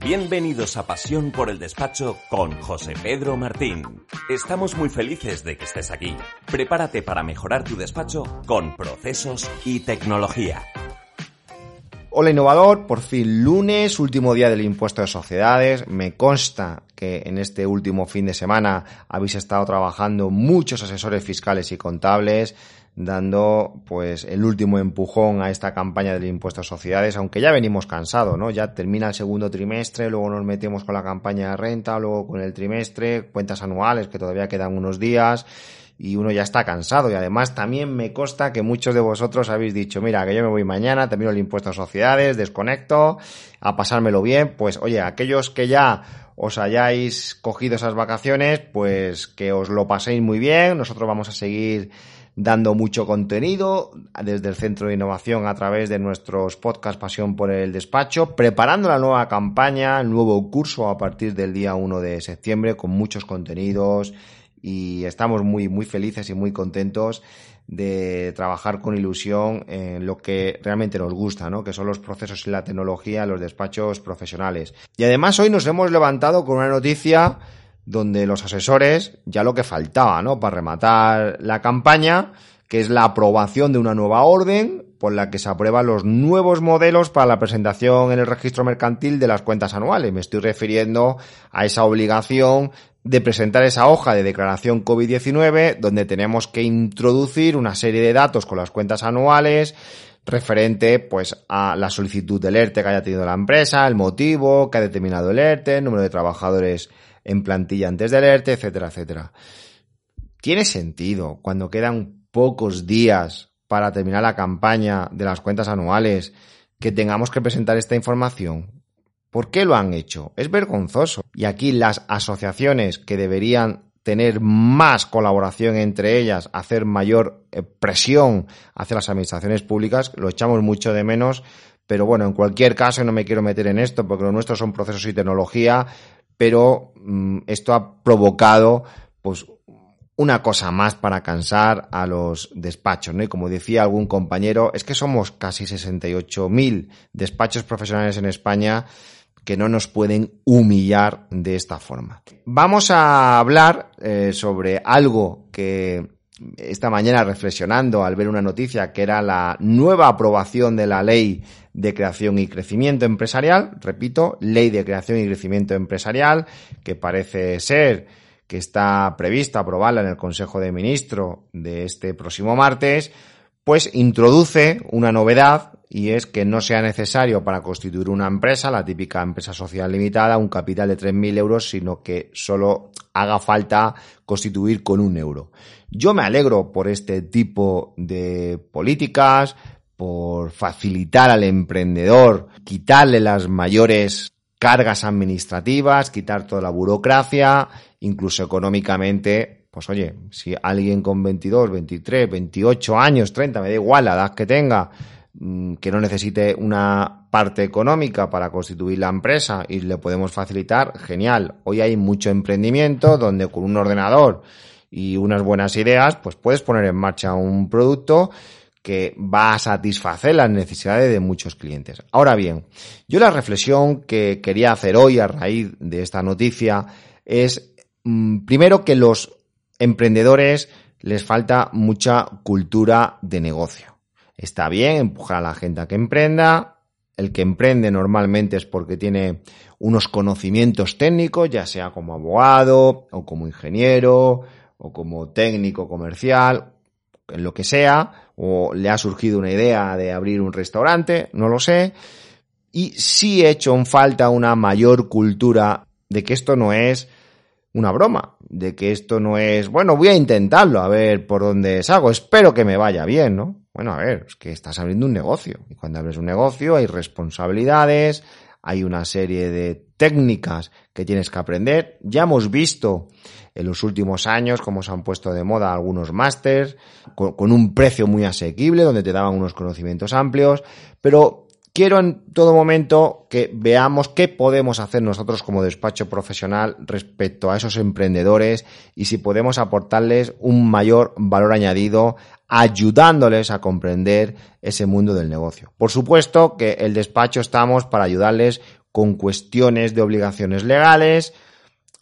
Bienvenidos a Pasión por el Despacho con José Pedro Martín. Estamos muy felices de que estés aquí. Prepárate para mejorar tu despacho con procesos y tecnología. Hola innovador, por fin lunes, último día del impuesto de sociedades. Me consta que en este último fin de semana habéis estado trabajando muchos asesores fiscales y contables dando pues el último empujón a esta campaña del impuesto a sociedades, aunque ya venimos cansados, ¿no? Ya termina el segundo trimestre, luego nos metemos con la campaña de renta, luego con el trimestre, cuentas anuales que todavía quedan unos días y uno ya está cansado y además también me consta que muchos de vosotros habéis dicho, mira, que yo me voy mañana, termino el impuesto a sociedades, desconecto, a pasármelo bien, pues oye, aquellos que ya os hayáis cogido esas vacaciones, pues que os lo paséis muy bien, nosotros vamos a seguir dando mucho contenido desde el Centro de Innovación a través de nuestros podcasts Pasión por el Despacho, preparando la nueva campaña, el nuevo curso a partir del día 1 de septiembre con muchos contenidos y estamos muy, muy felices y muy contentos de trabajar con ilusión en lo que realmente nos gusta, ¿no? Que son los procesos y la tecnología los despachos profesionales. Y además hoy nos hemos levantado con una noticia donde los asesores, ya lo que faltaba, ¿no? Para rematar la campaña, que es la aprobación de una nueva orden por la que se aprueban los nuevos modelos para la presentación en el registro mercantil de las cuentas anuales. Me estoy refiriendo a esa obligación de presentar esa hoja de declaración COVID-19 donde tenemos que introducir una serie de datos con las cuentas anuales referente pues a la solicitud del ERTE que haya tenido la empresa, el motivo que ha determinado el ERTE, el número de trabajadores en plantilla antes del ERTE, etcétera, etcétera. Tiene sentido cuando quedan pocos días para terminar la campaña de las cuentas anuales que tengamos que presentar esta información. ¿Por qué lo han hecho? Es vergonzoso. Y aquí las asociaciones que deberían tener más colaboración entre ellas, hacer mayor eh, presión hacia las administraciones públicas, lo echamos mucho de menos, pero bueno, en cualquier caso no me quiero meter en esto porque lo nuestro son procesos y tecnología, pero mm, esto ha provocado pues una cosa más para cansar a los despachos, ¿no? Y como decía algún compañero, es que somos casi 68.000 despachos profesionales en España que no nos pueden humillar de esta forma. Vamos a hablar eh, sobre algo que esta mañana reflexionando al ver una noticia que era la nueva aprobación de la ley de creación y crecimiento empresarial, repito, ley de creación y crecimiento empresarial, que parece ser que está prevista aprobarla en el Consejo de Ministros de este próximo martes, pues introduce una novedad y es que no sea necesario para constituir una empresa, la típica empresa social limitada, un capital de 3.000 euros, sino que solo haga falta constituir con un euro. Yo me alegro por este tipo de políticas, por facilitar al emprendedor, quitarle las mayores cargas administrativas, quitar toda la burocracia, incluso económicamente, pues oye, si alguien con 22, 23, 28 años, 30, me da igual la edad que tenga, mm, que no necesite una parte económica para constituir la empresa y le podemos facilitar, genial. Hoy hay mucho emprendimiento donde con un ordenador y unas buenas ideas, pues puedes poner en marcha un producto que va a satisfacer las necesidades de muchos clientes. Ahora bien, yo la reflexión que quería hacer hoy a raíz de esta noticia es, mm, primero, que los emprendedores les falta mucha cultura de negocio. Está bien empujar a la gente a que emprenda. El que emprende normalmente es porque tiene unos conocimientos técnicos, ya sea como abogado o como ingeniero o como técnico comercial, en lo que sea, o le ha surgido una idea de abrir un restaurante, no lo sé, y sí he hecho en falta una mayor cultura de que esto no es una broma, de que esto no es, bueno, voy a intentarlo, a ver por dónde salgo, espero que me vaya bien, ¿no? Bueno, a ver, es que estás abriendo un negocio, y cuando abres un negocio hay responsabilidades, hay una serie de técnicas que tienes que aprender. Ya hemos visto en los últimos años cómo se han puesto de moda algunos másters con, con, un precio muy asequible, donde te daban unos conocimientos amplios, pero quiero en todo momento que veamos qué podemos hacer nosotros como despacho profesional respecto a esos emprendedores y si podemos aportarles un mayor valor añadido ayudándoles a comprender ese mundo del negocio. Por supuesto que el despacho estamos para ayudarles con cuestiones de obligaciones legales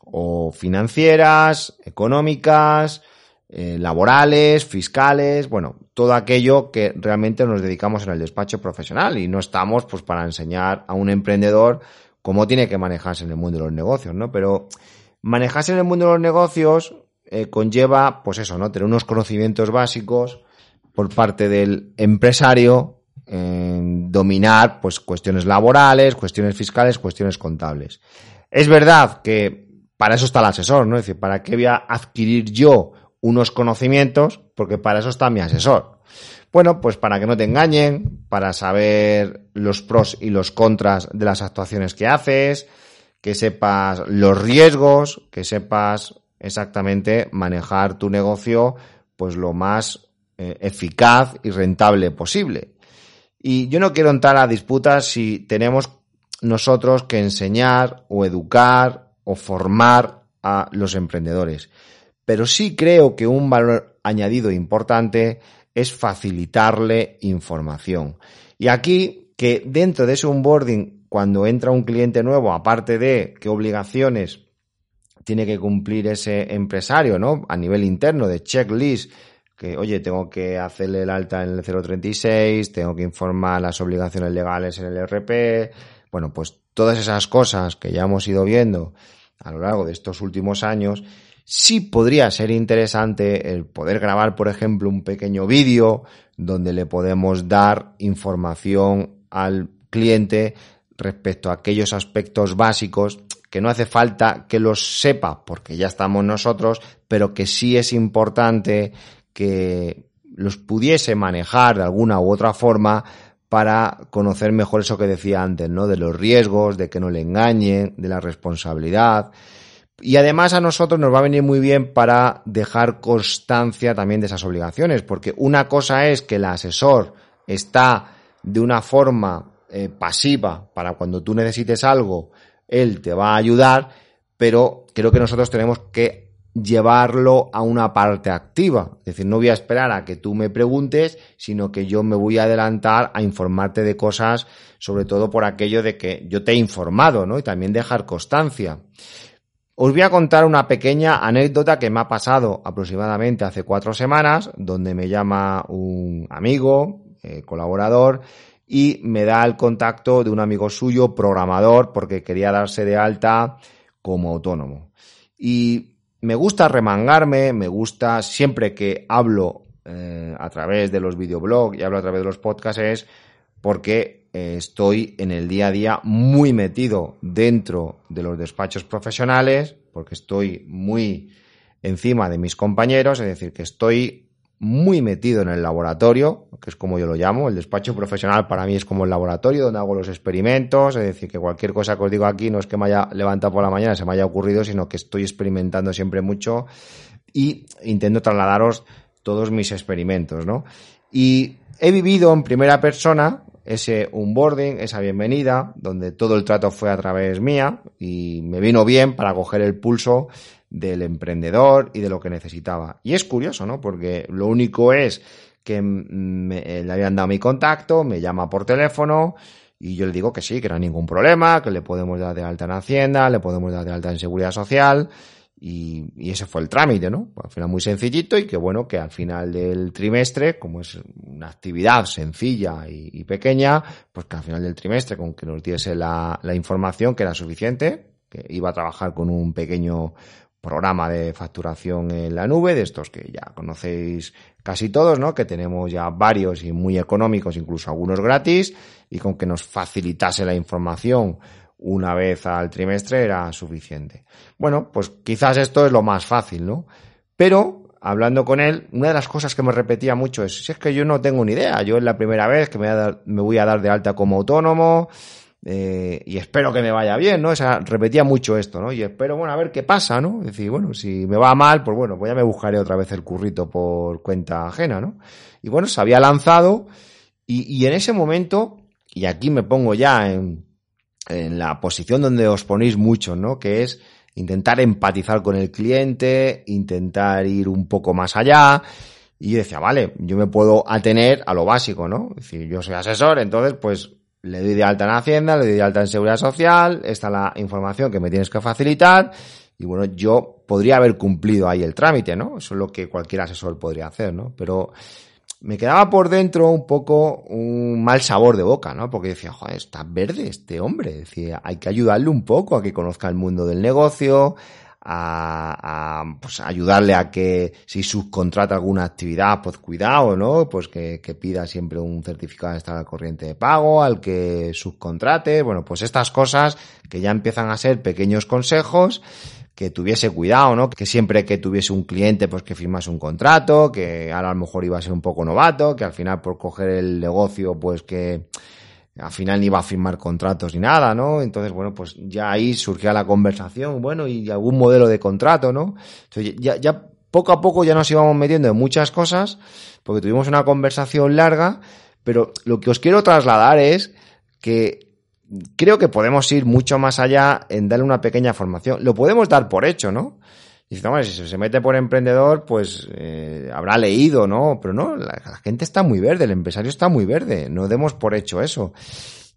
o financieras, económicas, eh, laborales, fiscales, bueno, todo aquello que realmente nos dedicamos en el despacho profesional y no estamos pues para enseñar a un emprendedor cómo tiene que manejarse en el mundo de los negocios, ¿no? Pero manejarse en el mundo de los negocios eh, conlleva, pues eso, ¿no? Tener unos conocimientos básicos por parte del empresario dominar pues cuestiones laborales, cuestiones fiscales, cuestiones contables. Es verdad que para eso está el asesor, ¿no? Es decir, ¿para qué voy a adquirir yo unos conocimientos, porque para eso está mi asesor. Bueno, pues para que no te engañen, para saber los pros y los contras de las actuaciones que haces, que sepas los riesgos, que sepas exactamente manejar tu negocio pues lo más eh, eficaz y rentable posible. Y yo no quiero entrar a disputas si tenemos nosotros que enseñar o educar o formar a los emprendedores pero sí creo que un valor añadido importante es facilitarle información. Y aquí, que dentro de ese onboarding, cuando entra un cliente nuevo, aparte de qué obligaciones tiene que cumplir ese empresario, ¿no? A nivel interno de checklist, que, oye, tengo que hacerle el alta en el 036, tengo que informar las obligaciones legales en el RP, bueno, pues todas esas cosas que ya hemos ido viendo a lo largo de estos últimos años, Sí podría ser interesante el poder grabar, por ejemplo, un pequeño vídeo donde le podemos dar información al cliente respecto a aquellos aspectos básicos que no hace falta que los sepa porque ya estamos nosotros, pero que sí es importante que los pudiese manejar de alguna u otra forma para conocer mejor eso que decía antes, ¿no? De los riesgos, de que no le engañen, de la responsabilidad. Y además a nosotros nos va a venir muy bien para dejar constancia también de esas obligaciones, porque una cosa es que el asesor está de una forma eh, pasiva para cuando tú necesites algo, él te va a ayudar, pero creo que nosotros tenemos que llevarlo a una parte activa. Es decir, no voy a esperar a que tú me preguntes, sino que yo me voy a adelantar a informarte de cosas, sobre todo por aquello de que yo te he informado, ¿no? Y también dejar constancia. Os voy a contar una pequeña anécdota que me ha pasado aproximadamente hace cuatro semanas, donde me llama un amigo, eh, colaborador, y me da el contacto de un amigo suyo, programador, porque quería darse de alta como autónomo. Y me gusta remangarme, me gusta siempre que hablo eh, a través de los videoblogs y hablo a través de los podcasts es porque eh, estoy en el día a día muy metido dentro de los despachos profesionales, porque estoy muy encima de mis compañeros, es decir, que estoy muy metido en el laboratorio, que es como yo lo llamo, el despacho profesional para mí es como el laboratorio donde hago los experimentos, es decir, que cualquier cosa que os digo aquí no es que me haya levantado por la mañana, se me haya ocurrido, sino que estoy experimentando siempre mucho y intento trasladaros todos mis experimentos, ¿no? Y he vivido en primera persona ese onboarding, esa bienvenida, donde todo el trato fue a través mía y me vino bien para coger el pulso del emprendedor y de lo que necesitaba. Y es curioso, ¿no? Porque lo único es que me, le habían dado mi contacto, me llama por teléfono y yo le digo que sí, que no hay ningún problema, que le podemos dar de alta en Hacienda, le podemos dar de alta en Seguridad Social y, ese fue el trámite, ¿no? Al final muy sencillito y que bueno, que al final del trimestre, como es una actividad sencilla y, pequeña, pues que al final del trimestre, con que nos diese la, la, información que era suficiente, que iba a trabajar con un pequeño programa de facturación en la nube, de estos que ya conocéis casi todos, ¿no? Que tenemos ya varios y muy económicos, incluso algunos gratis, y con que nos facilitase la información una vez al trimestre era suficiente. Bueno, pues quizás esto es lo más fácil, ¿no? Pero, hablando con él, una de las cosas que me repetía mucho es, si es que yo no tengo ni idea, yo es la primera vez que me, voy a dar de alta como autónomo, eh, y espero que me vaya bien, ¿no? O sea, repetía mucho esto, ¿no? Y espero, bueno, a ver qué pasa, ¿no? Es decir, bueno, si me va mal, pues bueno, pues ya me buscaré otra vez el currito por cuenta ajena, ¿no? Y bueno, se había lanzado y, y en ese momento, y aquí me pongo ya en, en la posición donde os ponéis mucho, ¿no? Que es intentar empatizar con el cliente, intentar ir un poco más allá. Y decía, vale, yo me puedo atener a lo básico, ¿no? Es decir, yo soy asesor, entonces pues le doy de alta en Hacienda, le doy de alta en Seguridad Social, esta es la información que me tienes que facilitar. Y bueno, yo podría haber cumplido ahí el trámite, ¿no? Eso es lo que cualquier asesor podría hacer, ¿no? Pero me quedaba por dentro un poco un mal sabor de boca, ¿no? Porque decía, joder, está verde este hombre. Decía, hay que ayudarle un poco a que conozca el mundo del negocio, a, a pues, ayudarle a que si subcontrata alguna actividad, pues cuidado, ¿no? Pues que, que pida siempre un certificado de estar al corriente de pago, al que subcontrate, bueno, pues estas cosas que ya empiezan a ser pequeños consejos que tuviese cuidado, ¿no? Que siempre que tuviese un cliente, pues que firmase un contrato, que ahora a lo mejor iba a ser un poco novato, que al final por coger el negocio, pues que al final ni iba a firmar contratos ni nada, ¿no? Entonces, bueno, pues ya ahí surgía la conversación, bueno, y algún modelo de contrato, ¿no? Entonces, ya, ya poco a poco ya nos íbamos metiendo en muchas cosas, porque tuvimos una conversación larga, pero lo que os quiero trasladar es que creo que podemos ir mucho más allá en darle una pequeña formación. Lo podemos dar por hecho, ¿no? Y si se mete por emprendedor, pues eh, habrá leído, ¿no? Pero no, la, gente está muy verde, el empresario está muy verde, no demos por hecho eso.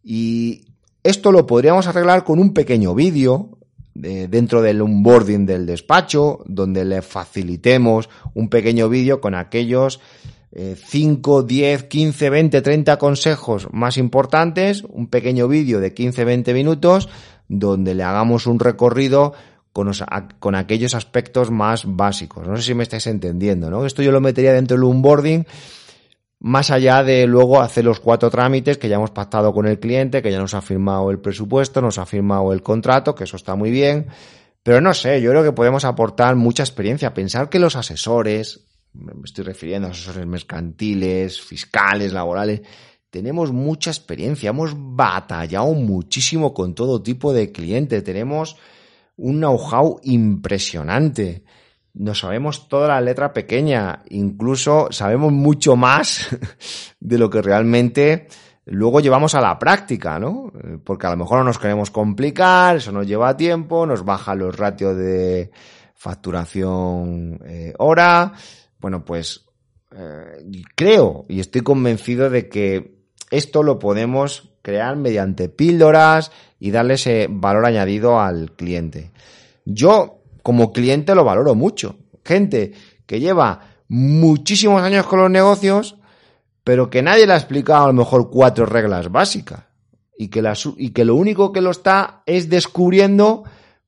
Y esto lo podríamos arreglar con un pequeño vídeo eh, dentro del onboarding del despacho, donde le facilitemos un pequeño vídeo con aquellos 5, 10, 15, 20, 30 consejos más importantes, un pequeño vídeo de 15, 20 minutos, donde le hagamos un recorrido con, los, con, aquellos aspectos más básicos. No sé si me estáis entendiendo, ¿no? Esto yo lo metería dentro del onboarding, más allá de luego hacer los cuatro trámites que ya hemos pactado con el cliente, que ya nos ha firmado el presupuesto, nos ha firmado el contrato, que eso está muy bien. Pero no sé, yo creo que podemos aportar mucha experiencia. Pensar que los asesores, me estoy refiriendo a asesores mercantiles, fiscales, laborales, tenemos mucha experiencia, hemos batallado muchísimo con todo tipo de clientes, tenemos un know-how impresionante. Nos sabemos toda la letra pequeña, incluso sabemos mucho más de lo que realmente luego llevamos a la práctica, ¿no? Porque a lo mejor no nos queremos complicar, eso nos lleva tiempo, nos baja los ratios de facturación eh, hora, bueno, pues eh, creo y estoy convencido de que esto lo podemos crear mediante píldoras y darle ese valor añadido al cliente. Yo, como cliente, lo valoro mucho. Gente que lleva muchísimos años con los negocios, pero que nadie le ha explicado a lo mejor cuatro reglas básicas. Y que, la, y que lo único que lo está es descubriendo,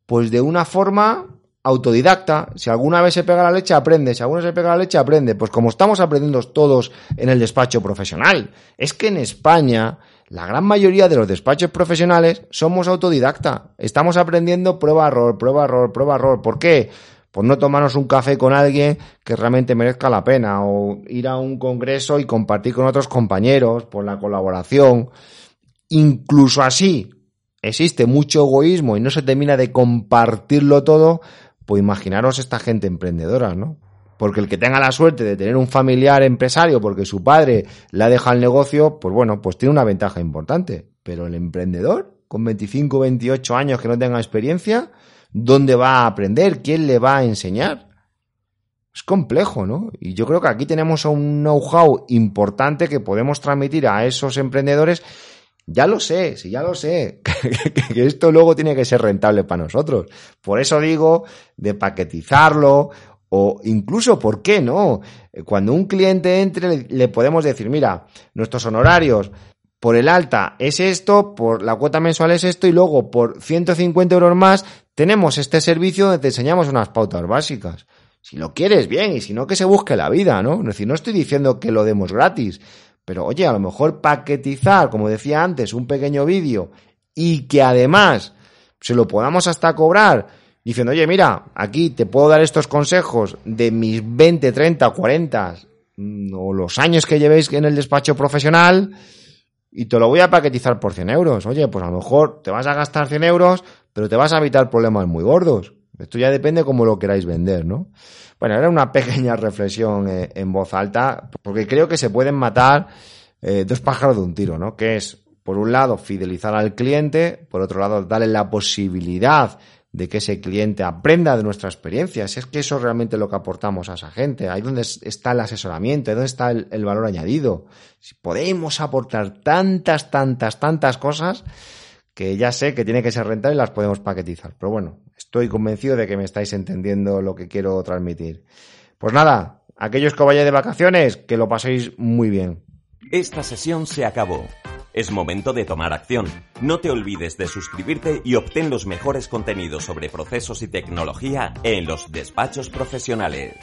pues de una forma autodidacta. Si alguna vez se pega la leche, aprende. Si alguna vez se pega la leche, aprende. Pues como estamos aprendiendo todos en el despacho profesional. Es que en España, la gran mayoría de los despachos profesionales somos autodidacta. Estamos aprendiendo prueba, error, prueba, error, prueba, error. ¿Por qué? Por no tomarnos un café con alguien que realmente merezca la pena. O ir a un congreso y compartir con otros compañeros. Por la colaboración. Incluso así, existe mucho egoísmo y no se termina de compartirlo todo, pues imaginaros esta gente emprendedora, ¿no? Porque el que tenga la suerte de tener un familiar empresario porque su padre le ha dejado el negocio, pues bueno, pues tiene una ventaja importante. Pero el emprendedor, con 25, 28 años que no tenga experiencia, ¿dónde va a aprender? ¿Quién le va a enseñar? Es complejo, ¿no? Y yo creo que aquí tenemos un know-how importante que podemos transmitir a esos emprendedores ya lo sé, sí, ya lo sé, que esto luego tiene que ser rentable para nosotros. Por eso digo de paquetizarlo o incluso, ¿por qué no? Cuando un cliente entre le podemos decir, mira, nuestros honorarios por el alta es esto, por la cuota mensual es esto y luego por 150 euros más tenemos este servicio donde te enseñamos unas pautas básicas. Si lo quieres, bien, y si no, que se busque la vida, ¿no? Es decir, no estoy diciendo que lo demos gratis, pero oye, a lo mejor paquetizar, como decía antes, un pequeño vídeo y que además se lo podamos hasta cobrar diciendo, oye, mira, aquí te puedo dar estos consejos de mis 20, 30, 40 o los años que llevéis en el despacho profesional, y te lo voy a paquetizar por 100 euros. Oye, pues a lo mejor te vas a gastar 100 euros, pero te vas a evitar problemas muy gordos. Esto ya depende cómo lo queráis vender, ¿no? Bueno, era una pequeña reflexión eh, en voz alta, porque creo que se pueden matar eh, dos pájaros de un tiro, ¿no? Que es, por un lado, fidelizar al cliente, por otro lado, darle la posibilidad de que ese cliente aprenda de nuestra experiencia. Si es que eso es realmente lo que aportamos a esa gente. Ahí donde está el asesoramiento, ahí donde está el, valor añadido. Si podemos aportar tantas, tantas, tantas cosas que ya sé que tiene que ser rentable y las podemos paquetizar. Pero bueno, estoy convencido de que me estáis entendiendo lo que quiero transmitir. Pues nada, aquellos que vayáis de vacaciones, que lo paséis muy bien. Esta sesión se acabó. Es momento de tomar acción. No te olvides de suscribirte y obtén los mejores contenidos sobre procesos y tecnología en los despachos profesionales.